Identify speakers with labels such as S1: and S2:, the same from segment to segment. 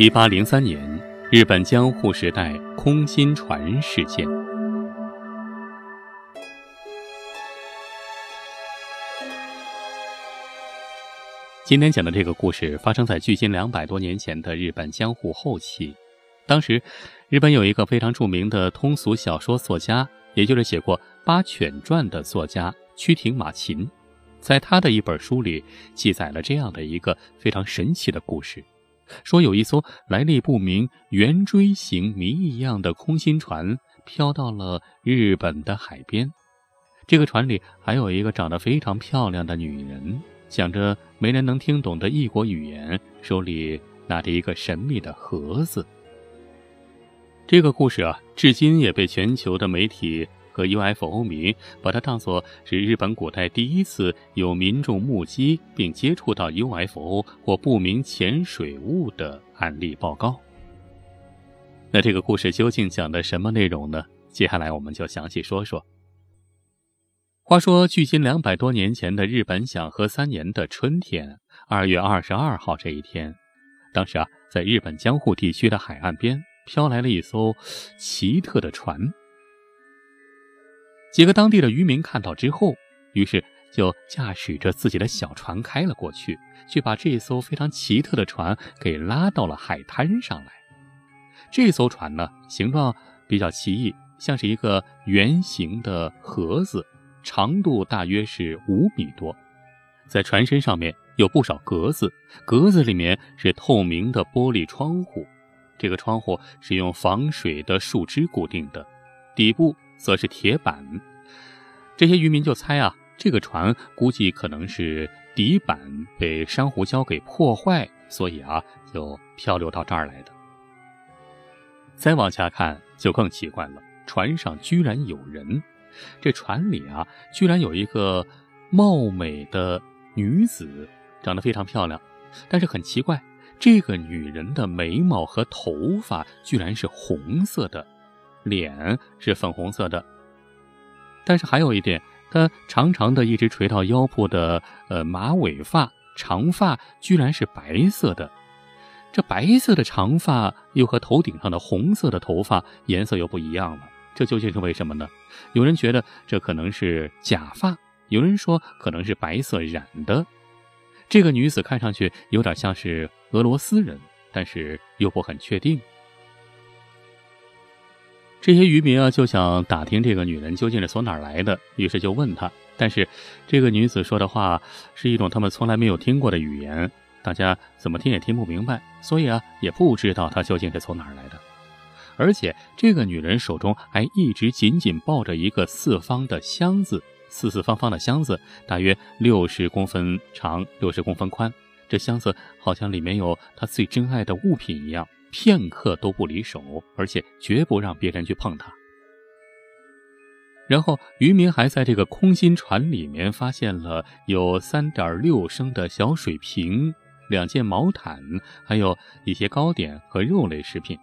S1: 一八零三年，日本江户时代空心船事件。今天讲的这个故事发生在距今两百多年前的日本江户后期。当时，日本有一个非常著名的通俗小说作家，也就是写过《八犬传》的作家曲亭马琴，在他的一本书里记载了这样的一个非常神奇的故事：说有一艘来历不明、圆锥形谜一样的空心船飘到了日本的海边，这个船里还有一个长得非常漂亮的女人。讲着没人能听懂的异国语言，手里拿着一个神秘的盒子。这个故事啊，至今也被全球的媒体和 UFO 迷把它当作是日本古代第一次有民众目击并接触到 UFO 或不明潜水物的案例报告。那这个故事究竟讲的什么内容呢？接下来我们就详细说说。话说，距今两百多年前的日本享和三年的春天，二月二十二号这一天，当时啊，在日本江户地区的海岸边飘来了一艘奇特的船。几个当地的渔民看到之后，于是就驾驶着自己的小船开了过去，去把这艘非常奇特的船给拉到了海滩上来。这艘船呢，形状比较奇异，像是一个圆形的盒子。长度大约是五米多，在船身上面有不少格子，格子里面是透明的玻璃窗户，这个窗户是用防水的树枝固定的，底部则是铁板。这些渔民就猜啊，这个船估计可能是底板被珊瑚礁给破坏，所以啊就漂流到这儿来的。再往下看就更奇怪了，船上居然有人。这船里啊，居然有一个貌美的女子，长得非常漂亮。但是很奇怪，这个女人的眉毛和头发居然是红色的，脸是粉红色的。但是还有一点，她长长的一直垂到腰部的呃马尾发长发居然是白色的。这白色的长发又和头顶上的红色的头发颜色又不一样了。这究竟是为什么呢？有人觉得这可能是假发，有人说可能是白色染的。这个女子看上去有点像是俄罗斯人，但是又不很确定。这些渔民啊就想打听这个女人究竟是从哪儿来的，于是就问她。但是这个女子说的话是一种他们从来没有听过的语言，大家怎么听也听不明白，所以啊也不知道她究竟是从哪儿来的。而且这个女人手中还一直紧紧抱着一个四方的箱子，四四方方的箱子，大约六十公分长，六十公分宽。这箱子好像里面有她最珍爱的物品一样，片刻都不离手，而且绝不让别人去碰它。然后渔民还在这个空心船里面发现了有三点六升的小水瓶、两件毛毯，还有一些糕点和肉类食品。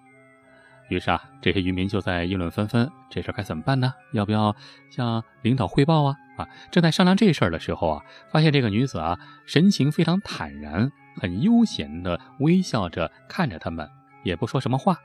S1: 于是啊，这些渔民就在议论纷纷，这事该怎么办呢？要不要向领导汇报啊？啊，正在商量这事儿的时候啊，发现这个女子啊，神情非常坦然，很悠闲的微笑着看着他们，也不说什么话。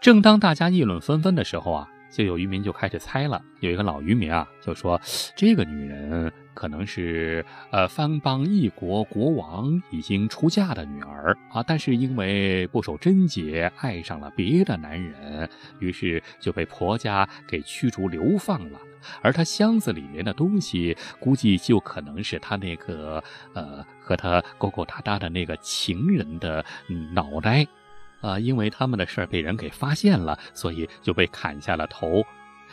S1: 正当大家议论纷纷的时候啊。就有渔民就开始猜了，有一个老渔民啊，就说这个女人可能是呃藩邦异国国王已经出嫁的女儿啊，但是因为不守贞洁，爱上了别的男人，于是就被婆家给驱逐流放了。而他箱子里面的东西，估计就可能是他那个呃和他勾勾搭搭的那个情人的脑袋。啊，因为他们的事儿被人给发现了，所以就被砍下了头，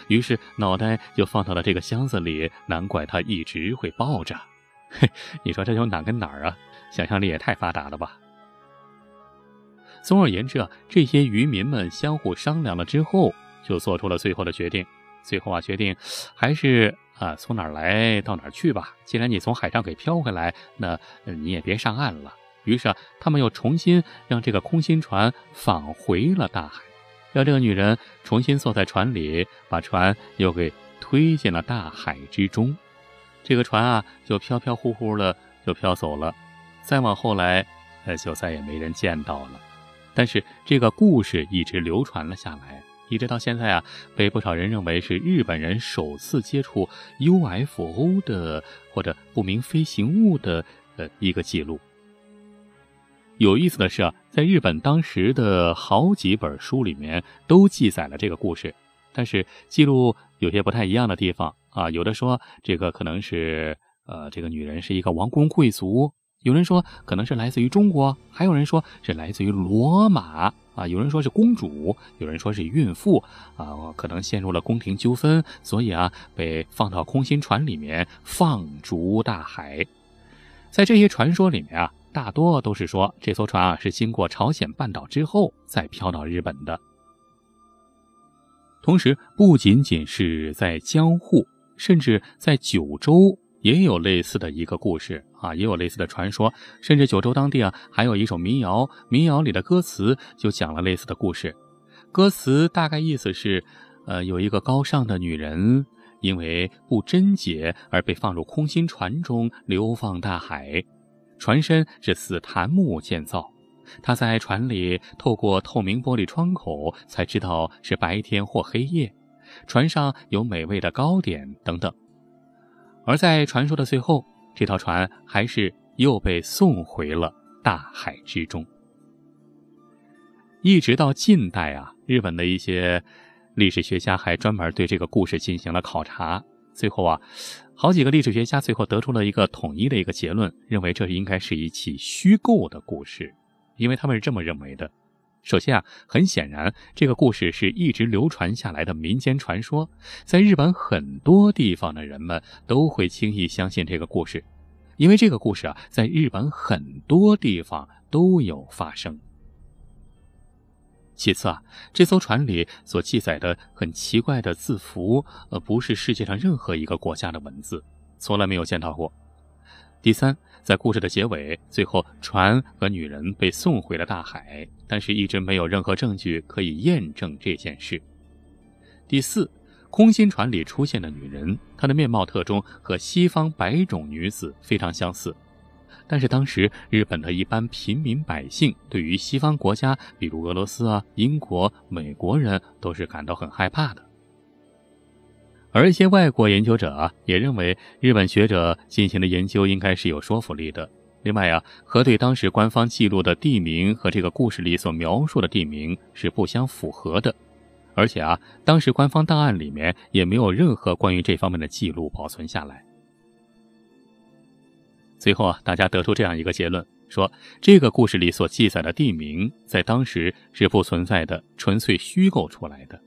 S1: 于是脑袋就放到了这个箱子里。难怪他一直会抱着。嘿，你说这有哪跟哪儿啊？想象力也太发达了吧！总而言之啊，这些渔民们相互商量了之后，就做出了最后的决定。最后啊，决定还是啊，从哪儿来到哪儿去吧。既然你从海上给漂回来，那你也别上岸了。于是啊，他们又重新让这个空心船返回了大海，让这个女人重新坐在船里，把船又给推进了大海之中。这个船啊，就飘飘忽忽的就飘走了。再往后来，呃，就再也没人见到了。但是这个故事一直流传了下来，一直到现在啊，被不少人认为是日本人首次接触 UFO 的或者不明飞行物的呃一个记录。有意思的是啊，在日本当时的好几本书里面都记载了这个故事，但是记录有些不太一样的地方啊。有的说这个可能是呃这个女人是一个王公贵族，有人说可能是来自于中国，还有人说是来自于罗马啊。有人说是公主，有人说是孕妇啊，可能陷入了宫廷纠纷，所以啊被放到空心船里面放逐大海。在这些传说里面啊。大多都是说这艘船啊是经过朝鲜半岛之后再飘到日本的。同时，不仅仅是在江户，甚至在九州也有类似的一个故事啊，也有类似的传说。甚至九州当地啊，还有一首民谣，民谣里的歌词就讲了类似的故事。歌词大概意思是，呃，有一个高尚的女人，因为不贞洁而被放入空心船中，流放大海。船身是紫檀木建造，她在船里透过透明玻璃窗口才知道是白天或黑夜。船上有美味的糕点等等。而在传说的最后，这条船还是又被送回了大海之中。一直到近代啊，日本的一些历史学家还专门对这个故事进行了考察。最后啊，好几个历史学家最后得出了一个统一的一个结论，认为这应该是一起虚构的故事，因为他们是这么认为的。首先啊，很显然，这个故事是一直流传下来的民间传说，在日本很多地方的人们都会轻易相信这个故事，因为这个故事啊，在日本很多地方都有发生。其次啊，这艘船里所记载的很奇怪的字符，呃，不是世界上任何一个国家的文字，从来没有见到过。第三，在故事的结尾，最后船和女人被送回了大海，但是一直没有任何证据可以验证这件事。第四，空心船里出现的女人，她的面貌特征和西方白种女子非常相似。但是当时日本的一般平民百姓对于西方国家，比如俄罗斯啊、英国、美国人，都是感到很害怕的。而一些外国研究者啊，也认为日本学者进行的研究应该是有说服力的。另外啊，核对当时官方记录的地名和这个故事里所描述的地名是不相符合的。而且啊，当时官方档案里面也没有任何关于这方面的记录保存下来。最后啊，大家得出这样一个结论：说这个故事里所记载的地名在当时是不存在的，纯粹虚构出来的。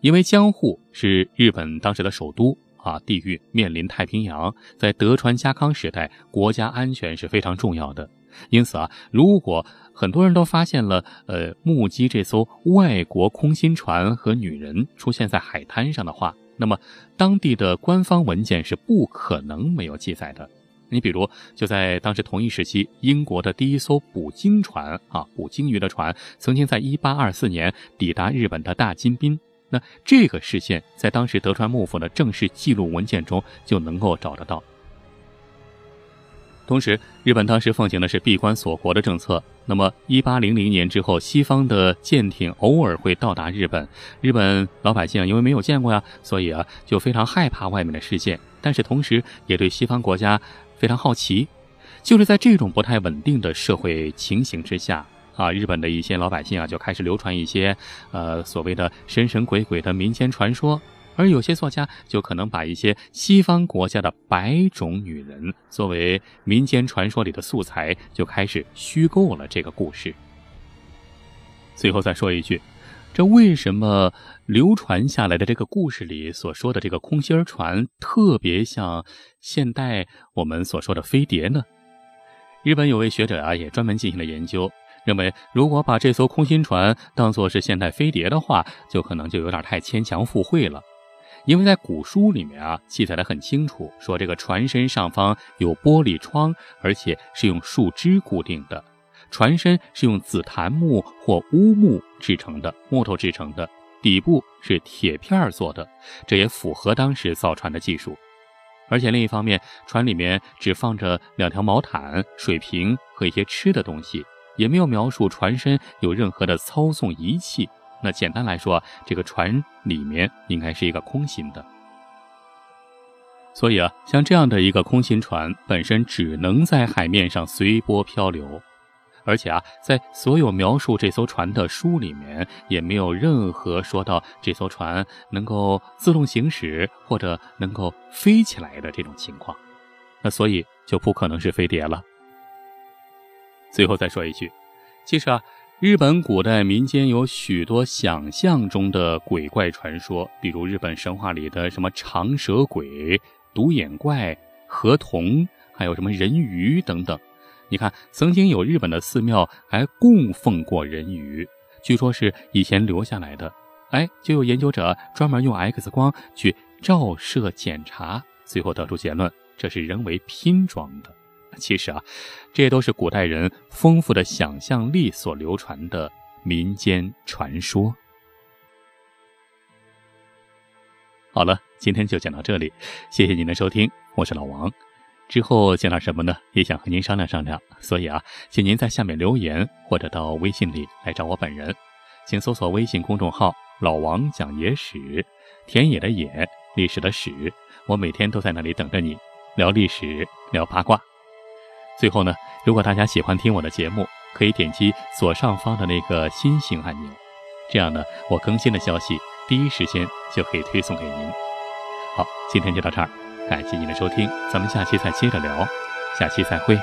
S1: 因为江户是日本当时的首都啊，地域面临太平洋，在德川家康时代，国家安全是非常重要的。因此啊，如果很多人都发现了呃目击这艘外国空心船和女人出现在海滩上的话，那么当地的官方文件是不可能没有记载的。你比如，就在当时同一时期，英国的第一艘捕鲸船啊，捕鲸鱼的船，曾经在1824年抵达日本的大金滨。那这个事件在当时德川幕府的正式记录文件中就能够找得到。同时，日本当时奉行的是闭关锁国的政策。那么，1800年之后，西方的舰艇偶尔会到达日本，日本老百姓因为没有见过呀，所以啊，就非常害怕外面的事件，但是同时也对西方国家。非常好奇，就是在这种不太稳定的社会情形之下啊，日本的一些老百姓啊就开始流传一些呃所谓的神神鬼鬼的民间传说，而有些作家就可能把一些西方国家的白种女人作为民间传说里的素材，就开始虚构了这个故事。最后再说一句。这为什么流传下来的这个故事里所说的这个空心儿船特别像现代我们所说的飞碟呢？日本有位学者啊，也专门进行了研究，认为如果把这艘空心船当作是现代飞碟的话，就可能就有点太牵强附会了。因为在古书里面啊，记载的很清楚，说这个船身上方有玻璃窗，而且是用树枝固定的。船身是用紫檀木或乌木制成的，木头制成的，底部是铁片做的，这也符合当时造船的技术。而且另一方面，船里面只放着两条毛毯、水瓶和一些吃的东西，也没有描述船身有任何的操纵仪器。那简单来说，这个船里面应该是一个空心的。所以啊，像这样的一个空心船，本身只能在海面上随波漂流，而且啊，在所有描述这艘船的书里面，也没有任何说到这艘船能够自动行驶或者能够飞起来的这种情况。那所以就不可能是飞碟了。最后再说一句，其实啊，日本古代民间有许多想象中的鬼怪传说，比如日本神话里的什么长蛇鬼。独眼怪、河童，还有什么人鱼等等？你看，曾经有日本的寺庙还供奉过人鱼，据说是以前留下来的。哎，就有研究者专门用 X 光去照射检查，最后得出结论，这是人为拼装的。其实啊，这都是古代人丰富的想象力所流传的民间传说。好了。今天就讲到这里，谢谢您的收听，我是老王。之后讲点什么呢？也想和您商量商量，所以啊，请您在下面留言或者到微信里来找我本人，请搜索微信公众号“老王讲野史”，田野的野，历史的史，我每天都在那里等着你聊历史、聊八卦。最后呢，如果大家喜欢听我的节目，可以点击左上方的那个心形按钮，这样呢，我更新的消息第一时间就可以推送给您。好，今天就到这儿，感谢您的收听，咱们下期再接着聊，下期再会。